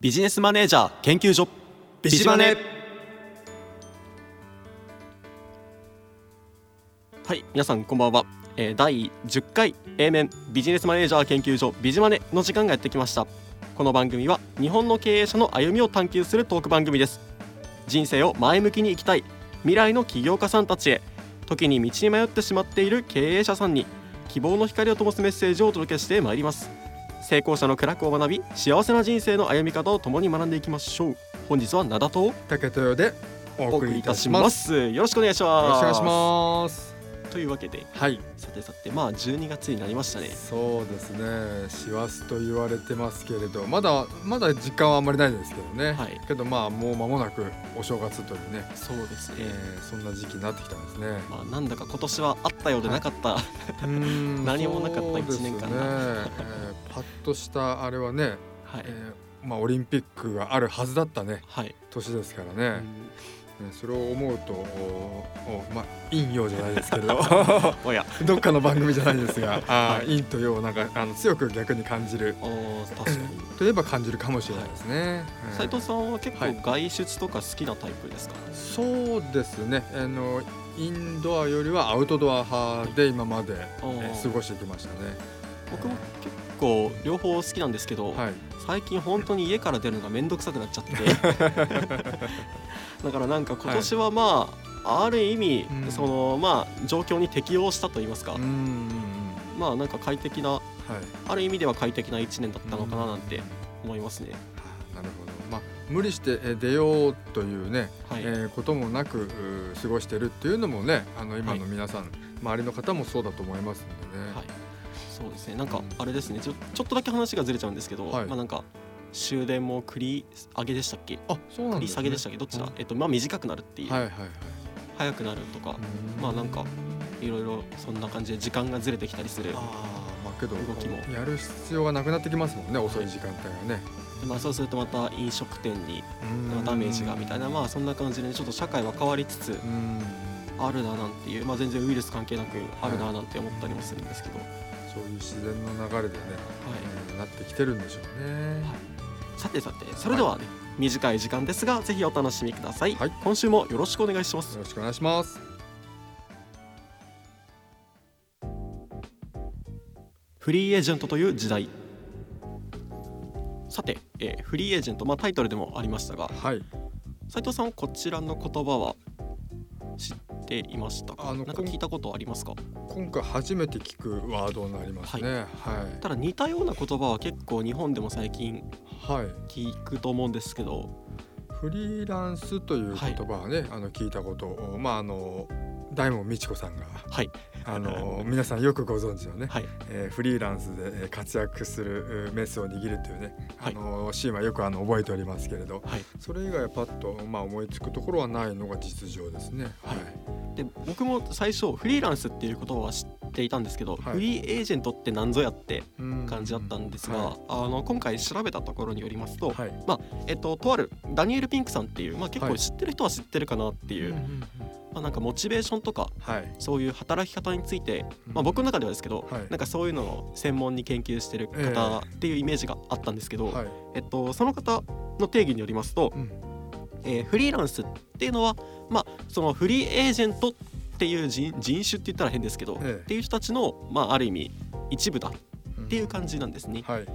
ビジネスマネージャー研究所。ビジマネ。はい皆さんこんばんは、えー、第10回 A 面ビジネスマネージャー研究所ビジマネの時間がやってきました。この番組は日本の経営者の歩みを探求するトーク番組です。人生を前向きに生きたい未来の起業家さんたちへ時に道に迷ってしまっている経営者さんに希望の光を灯すメッセージをお届けしてまいります成功者の苦楽を学び幸せな人生の歩み方を共に学んでいきましょう。本日は灘と竹豊でおお送送りいたします。すよろしくお願いしよます。ろしくお願いしますというわけではい。さてさてまあ12月になりましたね。そうですね。師走と言われてますけれどまだまだ実感はあんまりないですけどね、はい。けどまあもう間もなくお正月というね、そうですね、えーそんな時期になってきたんですね。まあなんだか今年はあったようでなかった、うーん 何もなかったそうです一年間ね、がえーパッとしたあれはね、はい、えーまあオリンピックがあるはずだったね。はい、年ですからうね、ん。ねそれを思うとまあ陰陽じゃないですけど どっかの番組じゃないですが、あ陰と陽をなんかあの強く逆に感じる。といえば感じるかもしれないですね。斉藤さんは結はい。構外出とか好きなタイプですか、うんそうですね。あのインドアよりはアウトドア派で今まで、過ごしてきましたね。僕も結構両方好きなんですけど、はい。最近本当に家から出るのがめんどくさくなっちゃって だからなんか今年はまあ、ある意味、うんそのまあ状況に適応したと言いますか。まあなんか快適なはい。ある意味では快適な1年だったのかななんて思いますね。なるほど。まあ無理してえー出ようというね、はい、えーこともなく過ごしてるっていうのもね、あの今はいの皆さん、周りの方もそうだと思いますのでね。はい、そうですね。なんかあれですね。ちょちょっとだけ話がずれちゃうんですけど、はい。まあなんか終電も繰り上げでしたっけ？あ、そうなん繰り。下げでしたっけ？どっちだ、うん。えっとまあ短くなるっていう、はいはいはい。早くなるとか、うん。まあなんかいろいろそんな感じで時間がずれてきたりするああまあけど動きも。やる必要がなくなってきますもんね遅い時間帯がね、でまあそうするとまた飲食店にうん。ダメージがみたいな。まあそんな感じでちょっと社会は変わりつつうん。あるななんていうまあ全然ウイルス関係なくあるななんて思ったりもするんですけど、そういう自然の流れでね、はい。うんなってきてるんでしょうね、さてさてそれではね、短い時間ですがぜひお楽しみください、はい。今週もよろしくお願いします。よろしくお願いします。フリーエージェントという時代。さて、えーフリーエージェント、まあ、タイトルでもありましたがはい。斉藤さんはこちらの言葉は？ていましたか？あのなんか聞いたことありますか？今回初めて聞くワードになりますね。はい。ただ似たような言葉は結構日本でも最近はい、聞くと思うんですけど。フリーランスという言葉はね、あの聞いたことをまああの大門美智子さんがはい。あの 皆さんよくご存知のね、はい。えーフリーランスでえー活躍するうメスを握るというね、はい。あのシーンはよくあの覚えておりますけれどはい。それ以外はパッと、まあ、思いつくところはないのが実情ですね。はいで僕も最初フリーランスっていう言葉は知っていたんですけど、はい。フリーエージェントって何ぞやってうん。感じだったんですが、はあの今回調べたところによりますと、はい。えっと、とあるダニエル・ピンクさんっていう、まあ、結構はい。知ってる人は知ってるかなっていう、まあ、なんかモチベーションとかはい。そういう働き方について、まあ、僕の中ではですけど、はい。なんかそういうのを専門に研究してるえ方っていうイメージがあったんですけど、はいえっと、その方の定義によりますと、うんえーフリーランスっていうのは、まあ、そのフリーエージェントっていう人人種って言ったら変ですけど、ええ。っていう人たちの、まあ、ある意味一部だっうんていう感じなんですね。はい。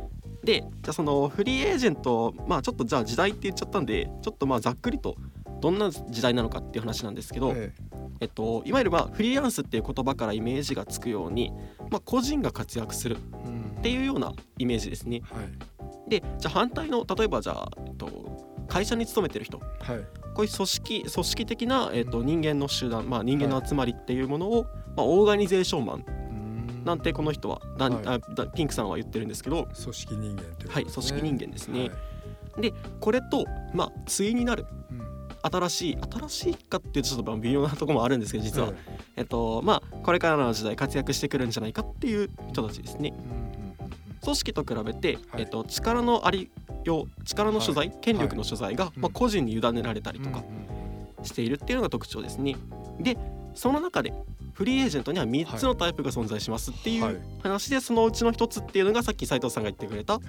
でじゃあそのフリーエージェントまあちょっとじゃあ時代って言っちゃったんでちょっとまあざっくりとどんな時代なのかっていう話なんですけど、ええ。っと、いわゆるまあフリーランスっていう言葉からイメージがつくように、まあ、個人が活躍するっていうようなイメージですね。はい。でじゃあ反対の例えばじゃあ、えっと、会社に勤めてる人。はい。こういう組織組織的な、えっと、人間の集団、まあ、人間の集まりっていうものを、まあ、オーガニゼーションマンうん。なんてこの人は、だはい。あだピンクさんは言ってるんですけど、組織人間というねはい、組織人間ですね。はい。これと、まあ、対になるうん。新しい新しいかっていうとちょっとまあ微妙なところもあるんですけど実は、はい。えっとまあこれからの時代活躍してくるんじゃないかっていう人たちですね。うんうんうん。組織と比べて、はい。えっと、力のありよう力の所在、権力の所在が、うんまあ、個人に委ねられたりとかしているっていうのが特徴ですね。でその中でフリーエージェントには3つのタイプが存在しますっていはい。う話でそのうちの1つっていうのがさっき斉藤さんが言ってくれた、はい。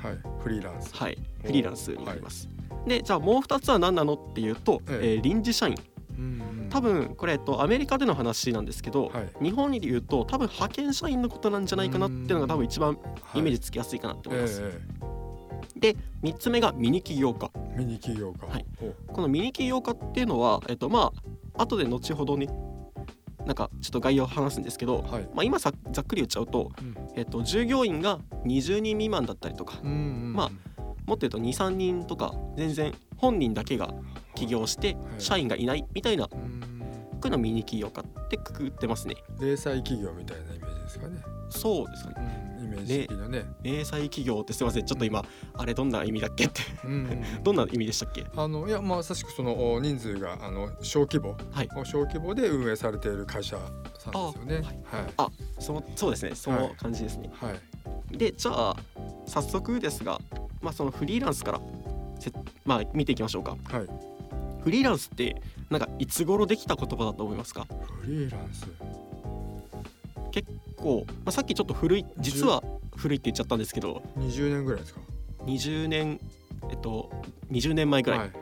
フリーランス。はい、フリーランスになります。でじゃあもう2つは何なのっていうと、ええ。えー臨時社員。多分これ、えっと、アメリカでの話なんですけど、はい。日本に言うと多分派遣社員のことなんじゃないかなっていうのが多分一番イメージジつきやすいかなって思います。えで3つ目がミニ起業家。えミニ企業家。はい。おこのミニ起業家っていうのは、えっと、まあ後で後ほどねなんかちょっと概要を話すんですけど、はい。まあ、今さざっくり言っちゃうと、うん。えっと、従業員が20人未満だったりとかうんうんまあもっと言うと23人とか全然本人だけが起業してはい。社員がいないみたいなこうん。ういうのをミニ起業家ってくくってますね。零細企業みたいなイメージですかね。そうですかねうんイメージ的なね。零細企業ってすいませんちょっと今あれどんな意味だっけって。うん。う んどんな意味でしたっけ？あのいやまさしくそのお人数があの小規模、はい。お小規模で運営されている会社さんですよね。はい。そうそうですね。その感じですね、はい。でじゃあ早速ですがまあそのフリーランスからせまあ見ていきましょうか。はい。フリーランスってなんかいつ頃できた言葉だと思いますか？フリーランス。こう、まあ、さっきちょっと古い実は古いって言っちゃったんですけど。20年ぐらいですか？20年えっと20年前ぐらい、はい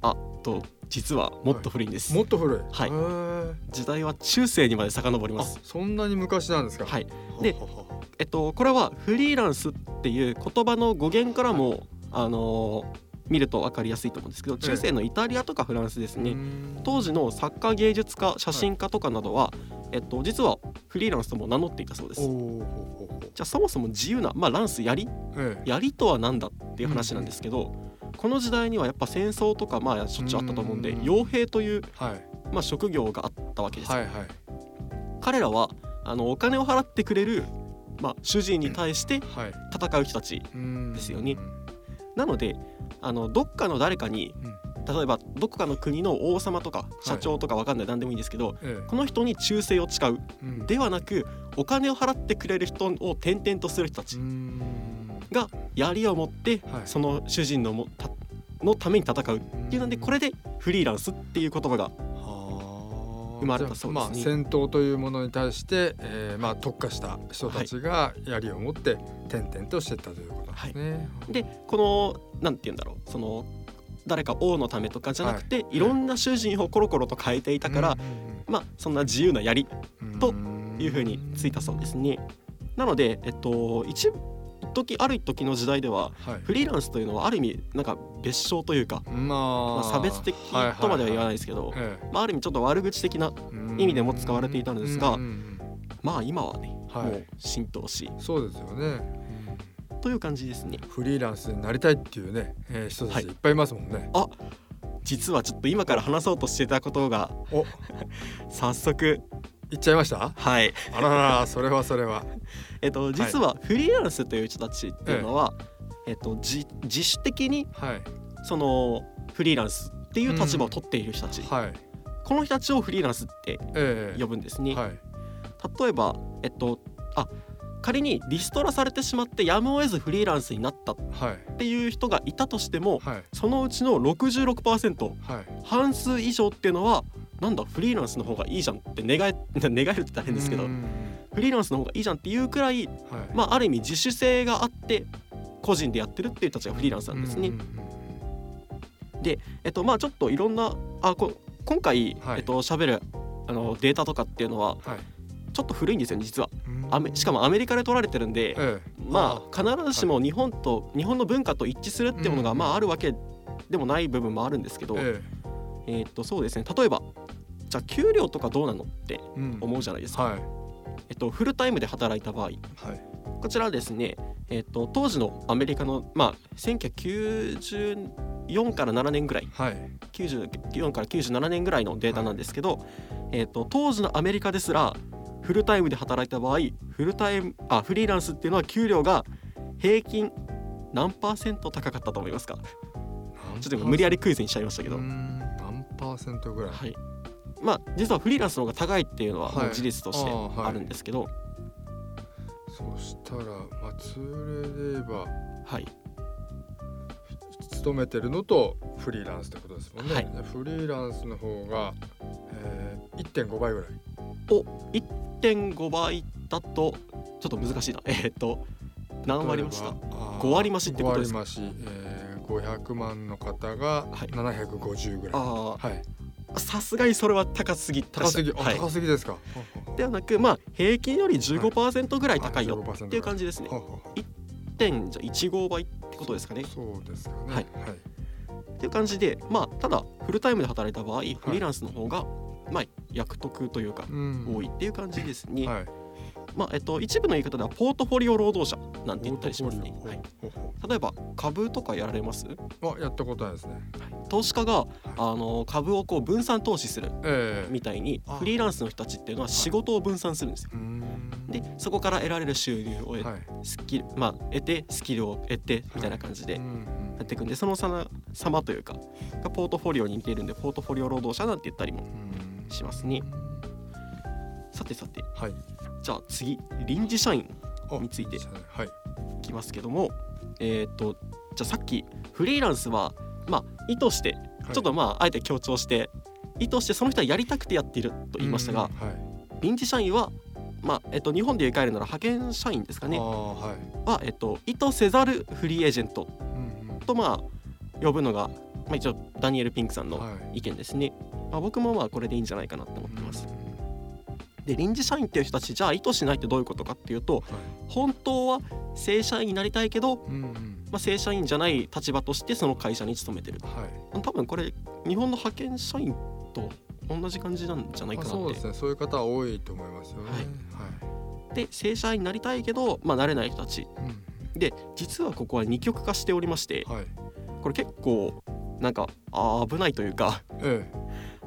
あと実はもっと古いんです、もっと古い。はい。時代は中世にまで遡りまあすそんなに昔なんですか？はい。ではははえっとこれはフリーランスっていう言葉の語源からも、あのー見ると分かりやすいと思うんですけど中世のイタリアとかフランスですね、うん。当時の作家芸術家写真家とかなどは、えっと、実はフリーランスとも名乗っていたそうです。じゃあそもそも自由な、まあ、ランスやりええ。槍とは何だっていう話なんですけど、この時代にはやっぱ戦争とかまあしょっちゅうあったと思うんでうん。傭兵という、はい。まあ、職業があったわけですよ、はいはい。彼らはあのお金を払ってくれる、まあ、主人に対してはい。戦う人たちうんですよね。なのであのどっかの誰かに例えばどこかの国の王様とか社長とかわかんない何でもいいんですけど、えこの人に忠誠を誓う。えうん。ではなくお金を払ってくれる人を転々とする人たちうん。が槍を持ってはい。その主人のもたのために戦う。っていうのでこれでフリーランスっていう言葉が生生まれたそうですね。まあ、戦闘というものに対して、えーまあ、特化した人たちが槍を持って転々としていったということですね。でこのなんて言うんだろう。その誰か王のためとかじゃなくて、い、ろんな主人をコロコロと変えていたから、まあそんな自由な槍というふうについたそうですね。なのでえっと一時ある時の時代でははい、フリーランスというのはある意味なんか別称というか、ままあ、差別的とまでは言わないですけど、えまあ、ある意味ちょっと悪口的なえ意味でも使われていたのですがまあ今はね、はい。もう浸透し。そうですよね、という感じですね。フリーランスになりたいっていうね、えー人たちい。っぱいいますもんね。実はちょっと今から話そうとしてたことがお。早速。言っちゃいました？はい。あらららそれはそれは。えっと実はフリーランスという人たちっていうのは、えっと自自主的にはい。そのフリーランスっていう立場を取っている人たち、はい。この人たちをフリーランスってええ。呼ぶんですね、はい。例えばえっとあ仮にリストラされてしまってやむを得ずフリーランスになったっはい。ていう人がいたとしてもはい。そのうちの66%はい。半数以上っていうのはなんだフリーランスの方がいいじゃんって願え 願えるって大変ですけどうんフリーランスの方がいいじゃんっていうくらいはい。まあある意味自主性があって個人でやってるっていう人たちがフリーランスなんですね。う。んえっとまあちょっといろんなあこ今回、はい。えっと喋るあのデータとかっていうのははいちょっと古いんですよね実は。うん。アメしかもアメリカで取られてるんで、ええ。まあ必ずしも日本と、日本の文化と一致するっていうものが、うんまああるわけでもない部分もあるんですけど、ええ。ーっとそうですね。例えばじゃあ給料とかどうなのってえうん。思うじゃないですか、はい。えっと、フルタイムで働いた場合。はい。こちらはですね、えっと、当時のアメリカの、まあ、1994から7年ぐらい。はい。94から97年ぐらいのデータなんですけど、えっと、当時のアメリカですらフルタイムで働いた場合フルタイムあフリーランスっていうのは給料が平均何パーセント高かったと思いますか？ちょっと今無理やりクイズにしちゃいましたけど、うん何パーセントぐらい？はい、まあ実はフリーランスの方が高いっていうのは事実としてあるんですけど、そしたらまあ通例で言えばはい、勤めてるのとフリーランスってことですもんね、はい。フリーランスの方が、えー、1.5倍ぐらい。お1.5倍だとちょっと難しいな。えーっと何割増しだ5割増しってことですか？5割増し、えー、500万の方がはい。750ぐらい、あはい、あさすがにそれは高すぎ高すぎ、あはい、高すぎですか？ではなくまあ平均より15%ぐらい高いよあ15%っていう感じですね。ははは点じゃ15倍ってことですかね。そうですよねはい。っていう感じでまあただフルタイムで働いた場合フリーランスの方がまあ役得というかうん。多いっていう感じですね、はい。まあえっと一部の言い方ではポートフォリオ労働者なんて言ったりしますね、はい、例えば株とかやられます、あやったことないですね。投資家があの株をこう分散投資するええみたいにあフリーランスの人たちっていうのは仕事を分散するんですよ。でそこから得られる収入を得,、はい。スキルまあ得てスキルを得てみたいな感じでやうん。っていくんでそのさな様というかがポートフォリオに似ているんでポートフォリオ労働者なんて言ったりもうんうんしますね。さてさて。はい。じゃあ次臨時社員あについてはい。いきますけどもえっ、とじゃあさっきフリーランスはまあ意図してはい。ちょっとまああえて強調して意図してその人はやりたくてやっていると言いましたが臨時社員はまあえっと日本で言い換えるなら派遣社員ですかね。はい。はえっと意図せざるフリーエージェントとまあ呼ぶのがまあ一応ダニエル・ピンクさんのはい。意見ですね。まあ僕もまあこれでいいんじゃないかなと思ってます。で臨時社員っていう人たちじゃあ意図しないってどういうことかっていうと本当は正社員になりたいけど、うんうん。まあ、正社員じゃない立場としてその会社に勤めてるはい。多分これ日本の派遣社員と同じ感じなんじゃないかなって。あそうですね。そういう方は多いと思いますよね。はい。で正社員になりたいけど、まあ、なれない人たち。はいうん。で実はここは二極化しておりましてはい。これ結構なんか危ないというかえ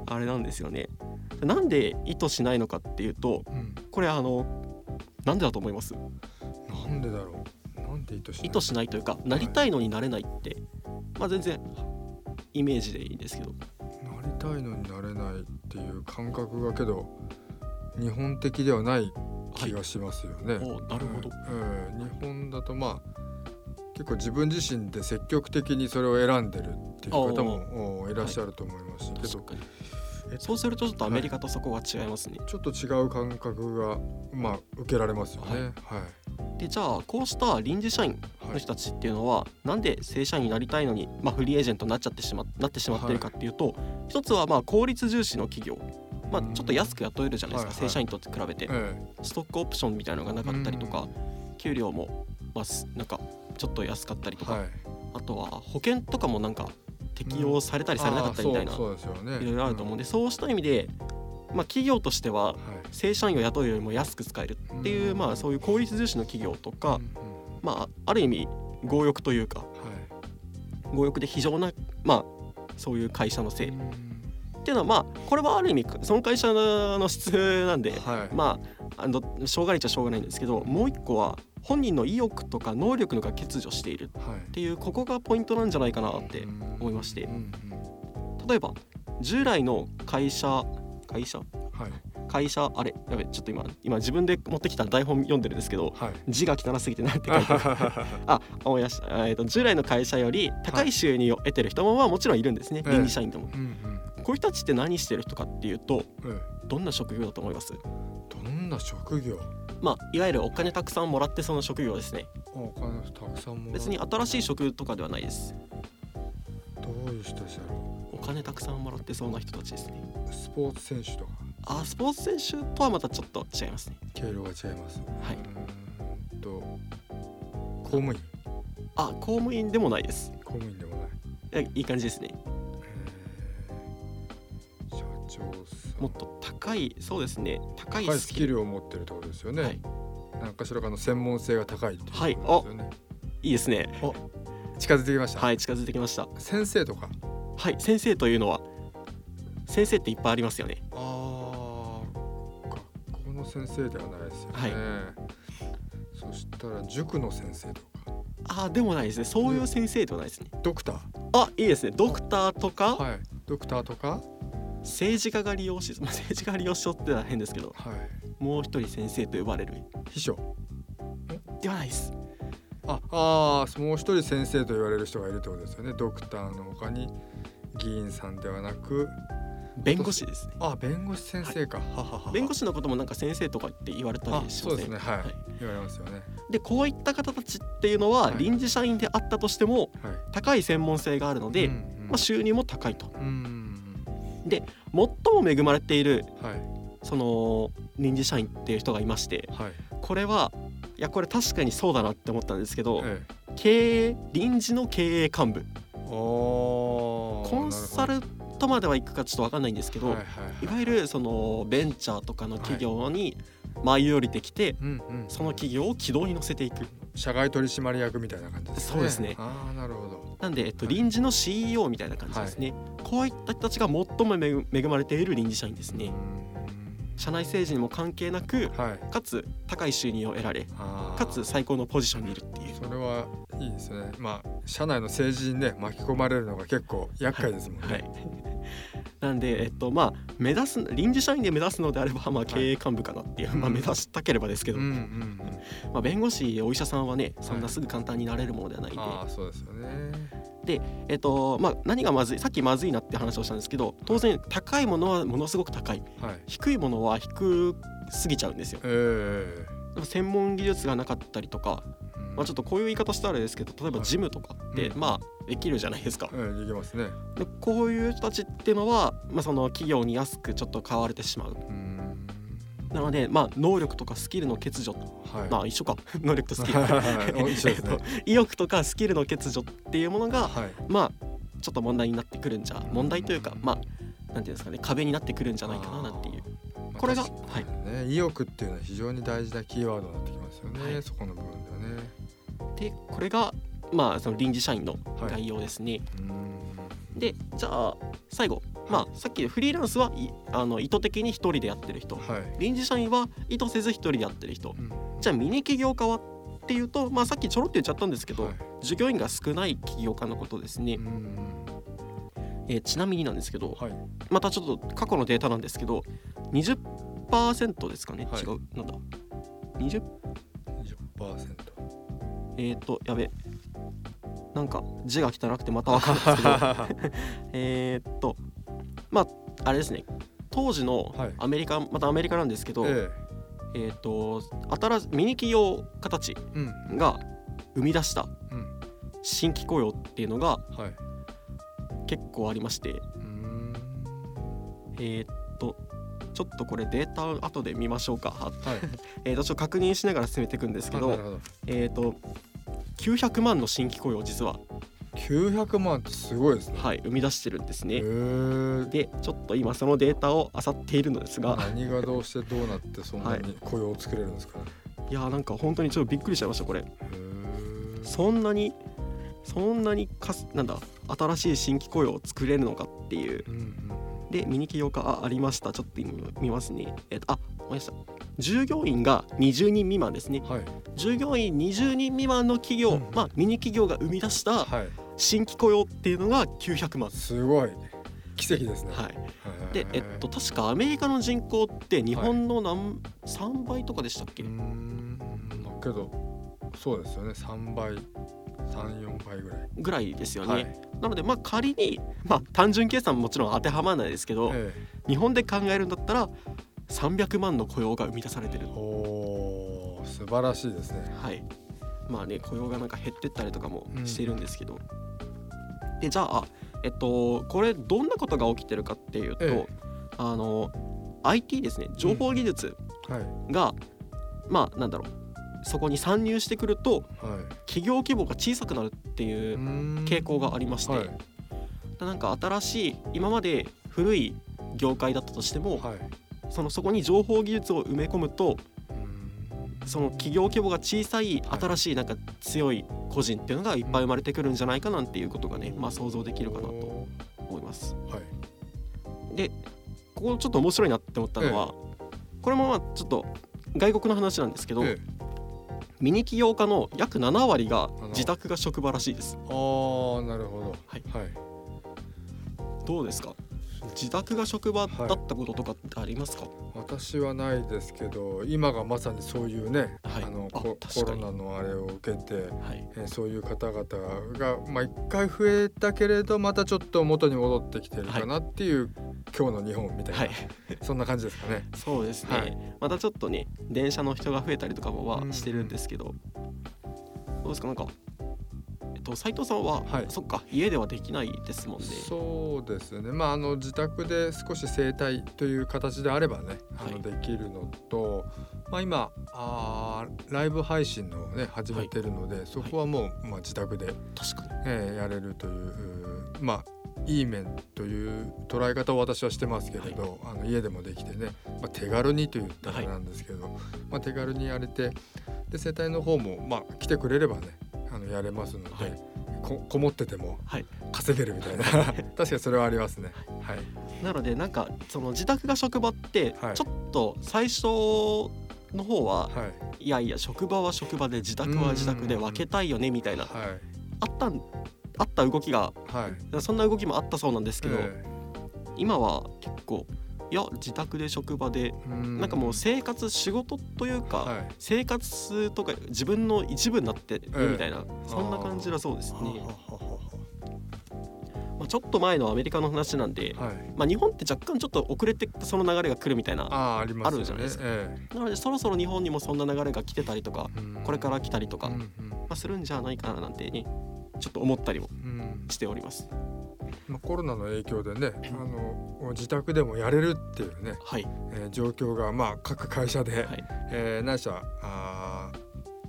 あれなんですよね。なんで意図しないのかっていうとえうん。これあのなんでだと思います？なんでだろう？なんで意図しない？意図しないというかなりたいのになれないって。まあ全然イメージでいいんですけど。なりたいのになれないっていう感覚がけど日本的ではない気がしますよね。おなるほど。ええ日本だとまあ結構自分自身で積極的にそれを選んでるっていう方もおいらっしゃると思いますけど、そうするとちょっとアメリカとそこが違いますね、ちょっと違う感覚がまあ受けられますよね。はい。でじゃあこうした臨時社員の人たちっていうのは、なんで正社員になりたいのに、まあ、フリーエージェントになっちゃってしまなってしまってるかっていうと、一つはまあ効率重視の企業。まあ、ちょっと安く雇えるじゃないですか、はいはい。正社員と比べて、えストックオプションみたいなのがなかったりとか、給料も、まあ、すなんかちょっと安かったりとか。あとは保険とかもなんか適用されたりされなかったりみたいな。いろいろあると思うんで、そうした意味で、まあ、企業としては。正社員を雇うよりも安く使えるっていう、うんまあ、そういう効率重視の企業とか、まあ、ある意味強欲というかはい。強欲で非常な、まあ、そういう会社のせいっうんていうのはまあこれはある意味その会社の質なんで、はい。まああのしょうがないっちゃしょうがないんですけどもう一個は本人の意欲とか能力のが欠如している。はい。っていうここがポイントなんじゃないかなって思いまして。例えば従来の会社会社？はい。会社あれ？やべちょっと今今自分で持ってきた台本読んでるんですけどはい。字が汚すぎてなんて書いてある。あ思い出した、えー、と従来の会社より高い収入を得てる人もまあもちろんいるんですね、ええ臨時社員でも。うんうん。こういう人たちって何してる人かっていうとえどんな職業だと思います？えどんな職業？まあいわゆるお金たくさんもらってその職業ですね。あお金たくさんも別に新しい職とかではないです。どういう人たちだろお金たくさんもらってそうな人たちですね。う。スポーツ選手とか。あスポーツ選手とはまたちょっと違いますね。経路が違います。はい。うーんと公務員。あ公務員でもないです。公務員でもない。いやいい感じですね。もっと高いそうですね。高いスキル。を持ってるってことですよね。はい。なんかしらかの専門性が高いっていうはいことですよね。い。いですね。近づいてきました。はい近づいてきました。先生とか？はい先生というのは先生っていっぱいありますよね。ああ、学校の先生ではないですよね。はい。そしたら塾の先生とか、あでもないですね。そういう先生ではないですね。ドクター、あいいですね。ドクターとか、はい、ドクターとか、政治家が利用し、まあ、政治家が利用しようってのは変ですけどはい、もう一人先生と呼ばれる秘書。ではないです。あ、あーもう一人先生と言われる人がいるってことですよね。ドクターの他に議員さんではなく弁護士ですね。あ弁護士先生か、ははは弁護士のこともなんか先生とかって言われたありしまそうですね。はい、はい言われますよね。でこういった方たちっていうのははい。臨時社員であったとしてもはい。高い専門性があるので、うんうん。まあ、収入も高いと。うんうん最も恵まれているうんはい。その臨時社員っていう人がいましてはい。これはいやこれ確かにそうだなって思ったんですけどえ経営臨時の経営幹部。コンサルとまではいくかちょっと分かんないんですけど、はいはいはいい。わゆるそのベンチャーとかの企業に舞い降りてきて、うんうん、その企業を軌道に乗せていく。社外取締役みたいな感じですね。そうですね。ああなるほどなんで、えっと、はい。臨時の CEO みたいな感じですね、こういった人たちが最も恵恵まれている臨時社員ですね。う社内政治にも関係なくはい。かつ高い収入を得られかつ最高のポジションにいるっていう。それはいいですね。まあ社内の政治にね巻き込まれるのが結構厄介ですもんね、はい、なんでえっとまあ目指す臨時社員で目指すのであれば、まあ、経営幹部かなっていう、まあ、うん目指したければですけど、うんうんうん。まあ、弁護士お医者さんはねそんなすぐ簡単になれるものではないんで、ああそうですよね。えっとまあ、何がまずいさっきまずいなって話をしたんですけど当然高いものはものすごく高い。はい。低いものは低すぎちゃうんですよ。ええでも専門技術がなかったりとか、まあ、ちょっとこういう言い方したらあれですけど例えばはい。ジムとかって、うん。まあできるじゃないですか。ええできますね。でこういう人たちっていうのは、まあ、その企業に安くちょっと買われてしまう。うん。なので、まあ、能力とかスキルの欠如。はい。まあ一緒か。能力とスキル。ね。えっと意欲とかスキルの欠如っていうものがはい。まあちょっと問題になってくるんじゃ問題というかまあなんていうんですかね壁になってくるんじゃないかななんていう。まあこれが確かにね。意欲っていうのは非常に大事なキーワードになってきますよね、はい。そこの部分ではね。でこれがまあその臨時社員の概要ですね、うんでじゃあ最後。まあさっきフリーランスはいあの意図的に一人でやってる人。はい、臨時社員は意図せず一人でやってる人。うん。じゃあミニ起業家はっていうとまあさっきちょろっと言っちゃったんですけど、はい。従業員が少ない起業家のことですね、うん。えーちなみになんですけどはい。またちょっと過去のデータなんですけど20%ですかね、はい。違うなんだ20 20%えっ、ー、とやべなんか字が汚くてまた分かんないですけど。えっとまああれですね。当時のはい。アメリカ、またアメリカなんですけど、ええ。っ、と新しミニ企業家たちが生み出したうん。新規雇用っていうのがはい。結構ありまして。うん。えーっとちょっとこれデータ後で見ましょうか。はい。えーっとちょっと確認しながら進めていくんですけど。えーっと900万の新規雇用を実は、900万ってすごいですね。はい、生み出してるんですへね。えでちょっと今そのデータを漁っているのですが。何がどうしてどうなってそんなに雇用を作れるんですか？ね、いやーなんか本当にちょっとびっくりしちゃいましたこれ。そんなにそんなにかすなんだ新しい新規雇用を作れるのかっていう。うんうんでミニ起業家あありました。ちょっと今見ますね。えっとあごめんなさい従業員が20人未満ですね。はい。従業員20人未満の企業、うん。まあミニ企業が生み出したはい。新規雇用っていうのが900万。すごい。奇跡ですね。はい。い。でえっと確かアメリカの人口って日本の何、3倍とかでしたっけ、うーん。だけどそうですよね。3倍34倍ぐらい。ぐらいですよね、はい。なのでまあ仮にまあ単純計算ももちろん当てはまらないですけど、え。日本で考えるんだったら300万の雇用が生み出されてる。えおー素晴らしいですね。はい。まあね雇用がなんか減ってったりとかもうん。しているんですけど、でじゃあえっとこれどんなことが起きてるかっていうと、ええ。あの IT ですね。情報技術はい。が、まあなんだろう。そこに参入してくるとはい。企業規模が小さくなるっていう傾向がありまして、はい。なんか新しい今まで古い業界だったとしても、はいそのそこに情報技術を埋め込むとその企業規模が小さいはい。新しいなんか強い個人っていうのがいっぱい生まれてくるんじゃないかなんていうことがね、まあ、想像できるかなと思います。はい。でここちょっと面白いなって思ったのは、これもまあちょっと外国の話なんですけど、ええ。ミニ起業家の約7割が割自宅が職場らしいです。あーなるほど。はい。はい。どうですか？自宅が職場だったこととかってありますか、私はないですけど今がまさにそういうね、はい。ああのコロナのあれを受けて、はい。えーそういう方々がまあ一回増えたけれどまたちょっと元に戻ってきてるかなっていう今日の日本みたいな、はい。そんな感じですかね。そうですね、はい。またちょっとね電車の人が増えたりとかもはうん。してるんですけど、どうですか？なんかと斉藤さんは、はい。そっか家ではできないですもんね。そうですね。まああの自宅で少し整体という形であればね、あのはい。できるのと、まあ今あーライブ配信のね始めてるので、そこはもうまあ自宅で、確かに。えーやれるというまあいい面という捉え方を私はしてますけれど、あの家でもできてね、まあ、手軽にと言ったらなんですけど、まあ、手軽にやれてで整体の方も、まあ、来てくれればねあのやれますので、はい。ここもっててもはい。稼げるみたいな。確かにそれはありますね。はい、なのでなんかその自宅が職場ってはい。ちょっと最初の方は、はい。い、やいや職場は職場で自宅は自宅で分けたいよねみたいなはい。あったんあった動きがはい。そんな動きもあったそうなんですけど、え。今は結構いや自宅で職場でえうん。なんかもう生活仕事というか、はい。生活とか自分の一部になってええるみたいな、そんな感じだそうですね、まあ、ちょっと前のアメリカの話なんで、はい。まあ、日本って若干ちょっと遅れてその流れが来るみたいなあーあね。あるじゃないですか。えなのでそろそろ日本にもそんな流れが来てたりとかえうん。これから来たりとか、まうんうん。あ、するんじゃないかななんてねちょっと思ったりもうん。しておりますまあ、コロナの影響でねあの自宅でもやれるっていうね、はい。えー状況がまあ各会社で、はい。えーないしはあ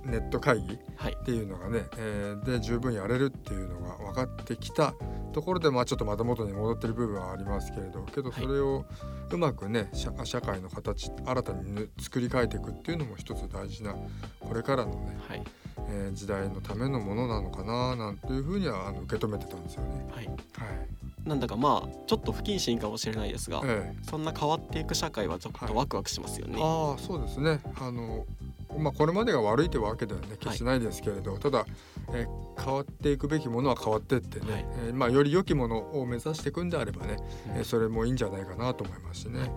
ーネット会議はい。っていうのがね、えーで十分やれるっていうのが分かってきたところでまあちょっとまた元に戻ってる部分はありますけれどけどはい。それをうまくね社社会の形新たにぬ作り変えていくっていうのも一つ大事なこれからのね、はいえー時代のためのものなのかななんていうふうにはあの受け止めてたんですよね。はい。はい。なんだかまあちょっと不謹慎かもしれないですが、ええ。そんな変わっていく社会はちょっとワクワクしますよね、ああそうですね。あのまあこれまでが悪いというわけではね決してないですけれど、ただ、えー変わっていくべきものは変わってってね、はい。えーまあより良きものを目指していくんであればね、うん。えーそれもいいんじゃないかなと思いますしね。はい。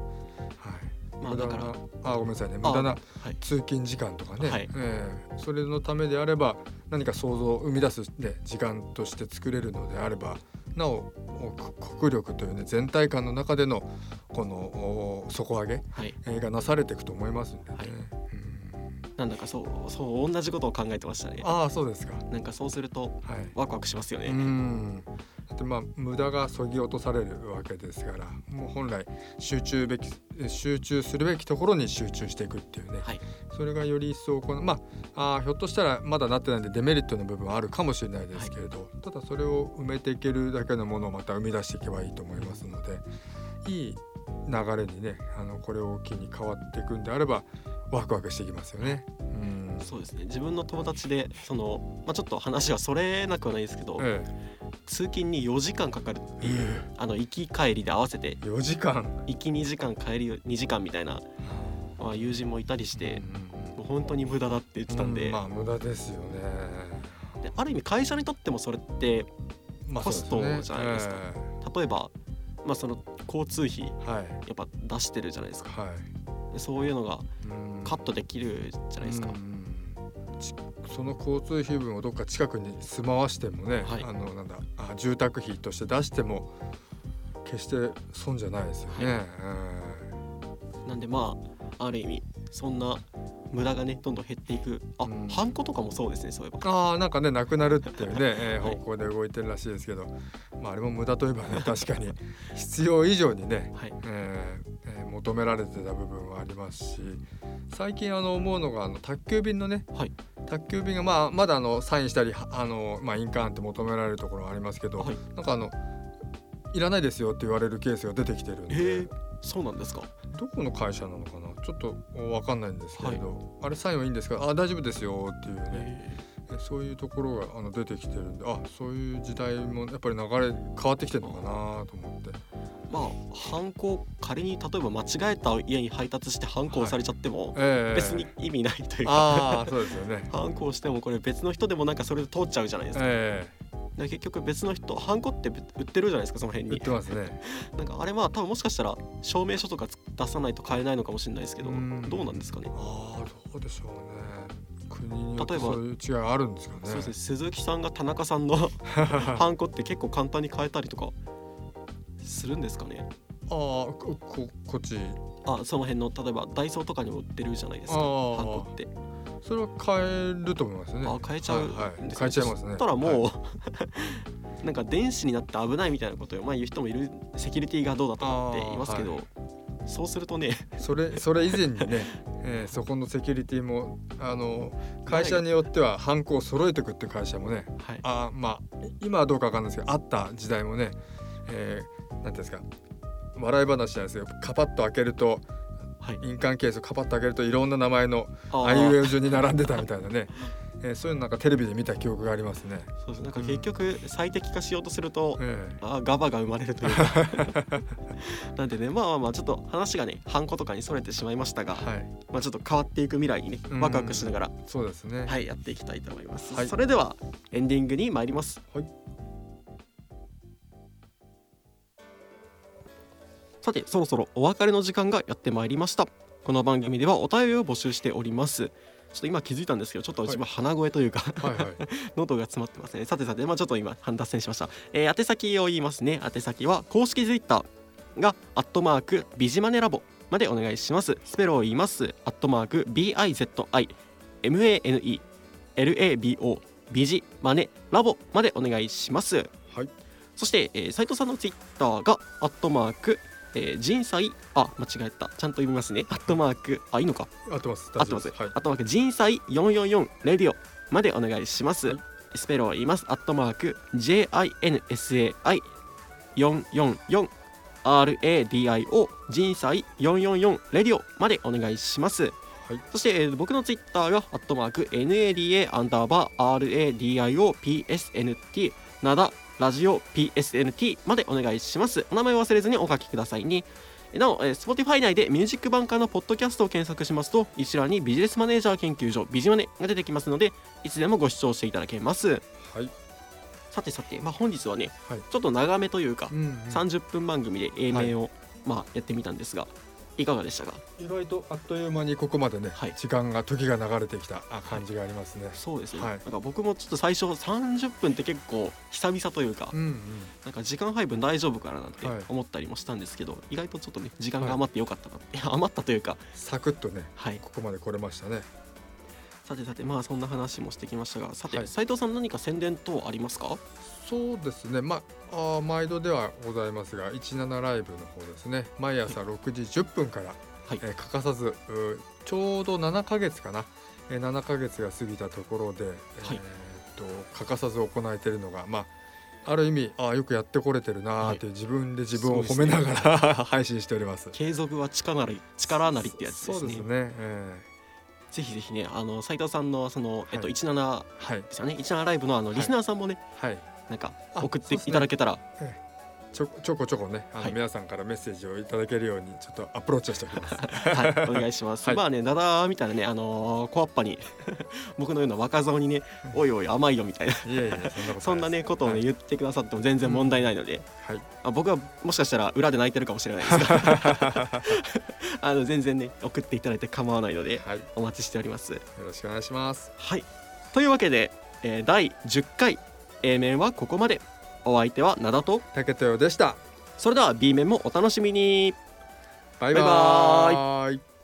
無駄なまあだから。あごめんなさいね。無駄なはい。通勤時間とかね、はい。えーそれのためであれば何か想像を生み出す、ね、時間として作れるのであればなおお国力というね全体感の中でのこのお底上げはい。えーがなされていくと思いますんでね。はい。うん。なんだかそうそう同じことを考えてましたね。ああそうですか。なんかそうするとはい。ワクワクしますよね、うん。だってまあ無駄がそぎ落とされるわけですから、もう本来集中べき集中するべきところに集中していくっていうね。はいそれがより一層このまああーひょっとしたらまだなってないんでデメリットの部分はあるかもしれないですけれど、ただそれを埋めていけるだけのものをまた生み出していけばいいと思いますので、いい流れにねあのこれを機に変わっていくんであればワクワクしていきますよね。うん。そうですね。自分の友達でその、まあ、ちょっと話はそれなくはないですけど、え通勤に4時間かかるっていう、えあの行き帰りで合わせて4時間。行き2時間帰り2時間みたいな、まあ、友人もいたりしてもう本当に無駄だって言ってたんで,、うまあ無駄ですよね。である意味会社にとってもそれってまあコストじゃないですか。え例えば、まあ、その交通費えはい。やっぱ出してるじゃないですか。はい。でそういうのがうん。カットできるじゃないですか、うん。ちその交通費分をどっか近くに住まわしてもね、はい。あのなんだあ住宅費として出しても決して損じゃないですよね。はなんでまあある意味そんな無駄がねどんどん減っていく。あ、うん。ハンコとかもそうですねそういえば。ああなんかねなくなるっていうね、えーはい。方向で動いてるらしいですけど、まあ、あれも無駄といえばね 確かに必要以上にね、はい。えーえー求められてた部分はありますし最近あの思うのがあの宅急便のね、はい。宅急便がまあまだあのサインしたりはあの、まあ、印鑑って求められるところはありますけど、はい。なんかあのいらないですよって言われるケースが出てきてるんで、へえそうなんですか？どこの会社なのかな？ちょっとわかんないんですけれど、あれサインはいいんですか？あ大丈夫ですよっていうね、へえそういうところがあの出てきてるんであそういう時代もやっぱり流れ変わってきてるのかなと思ってまあハンコ仮に例えば間違えた家に配達してハンコ押されちゃっても、ええ別に意味ないというか、ああ そうですよね。ハンコをしてもこれ別の人でもなんかそれで通っちゃうじゃないですか,、え結局別の人ハンコって売ってるじゃないですかその辺に。え 売ってますね。なんかあれは多分もしかしたら証明書とか出さないと買えないのかもしれないですけどうん。どうなんですかね。ああどうでしょうね。国によって例えば違いあるんですかね。そうですね。鈴木さんが田中さんのハンコって結構簡単に変えたりとかするんですかね？あこここっち。あその辺の例えばダイソーとかにも売ってるじゃないですかあー。ハンコって。それは買えると思いますね。あ変えちゃうはいはい。んですね。変えちゃいますね。そしたらもう、はい。なんか電子になって危ないみたいなことをまあ言う人もいるセキュリティがどうだとかって言いますけど、そうするとねそれ それ以前にね、えーそこのセキュリティもあの会社によってはハンコを揃えてくって会社もねはい。あーまあ今はどうかわかんないですけどあった時代もね、えー、ていうんですか笑い話ないですけどカパッと開けるとはい。印鑑ケースをカパッと開けるといろんな名前のあいうえお順に並んでたみたいなね、えーそういうのなんかテレビで見た記憶がありますね。そうです。なんか結局最適化しようとすると、えあーガバが生まれるというか。なんでねまあまあまあちょっと話がねハンコとかにそれてしまいましたが、ーはい、まあちょっと変わっていく未来にねうん。ワクワクしながら、そうですね。はいやっていきたいと思います、はい。それではエンディングに参ります。はいさてそろそろお別れの時間がやってまいりました。この番組ではお便りを募集しております。ちょっと今気づいたんですけどちょっと自分鼻声というか、はいはい。喉が詰まってますねさてさてまあちょっと今脱線しました、えー宛先を言いますね。宛先は公式ツイッターがアットマークビジマネラボまでお願いします。スペルを言います。アットマーク BIZIMANE LABO ビジマネラボまでお願いします。はい。そして、えー、斉藤さんのツイッターがアットマークえー、人災あ間違えた。ちゃんと読みますね。アットマーク。あいいのか。合ってます。合ってます。はい。あとマーク。人災444レディオ。までお願いします。はい。スペルを言います。アットマーク。JINSAI 444 RADIO 人災444レディオ。までお願いします。はい。そして、えー僕のツイッターがアットマーク。NADA アンダーバー RADIO PSNT なだラジオ PSNT までお願いします。お名前を忘れずにお書きくださいね。なお、えー Spotify 内でミュージックバンカーのポッドキャストを検索しますと一覧にビジネスマネージャー研究所ビジマネが出てきますのでいつでもご視聴していただけますはい。さてさて、まあ、本日はね、はいちょっと長めというか、うんうん30分番組で A 面を、まあ、やってみたんですがいかがでしたか？意外とあっという間にここまでね、はい。時間が時が流れてきたあ感じがありますね。そうですね、はい。なんか僕もちょっと最初30分って結構久々というか、うんうん。なんか時間配分大丈夫かななんてはい。思ったりもしたんですけど、意外とちょっとね時間が余ってよかったなって、余ったというかサクッとねはい。ここまで来れましたね。さてさてまあそんな話もしてきましたがさて、はい。斉藤さん何か宣伝等ありますか？そうですね。まああー毎度ではございますが、17ライブの方ですね。毎朝6時10分から、はいえー欠かさずちょうど7ヶ月かな。えー、7ヶ月が過ぎたところで、はいえーっと欠かさず行えているのがまあ。ある意味あーよくやってこれてるなーって自分で自分を褒めながら、配信しております。継続は力なり力なりってやつですねそうですね。えぜひぜひねあの斉藤さんのその、えっとはい17ーはいですよね17ライブのあのいリスナーさんもね、はい。なんかあ送っていただけたら、ちょちょこちょこねあの、はい。皆さんからメッセージをいただけるようにちょっとアプローチをしております。はい、お願いします。はい。まあね、ダダみたいなね、あのー、小アッパに 僕のような若造にね、おいおい甘いよみたいな、そんなねことをね、はい。言ってくださっても全然問題ないので、はい。あ僕はもしかしたら裏で泣いてるかもしれないですが、あの全然ね送っていただいて構わないのではい、よお待ちしております。ろしくお願いします。はい、というわけで、えー第10回 A 面はここまで。お相手は灘と、竹豊でした。それでは B 面もお楽しみに。バイババイーイ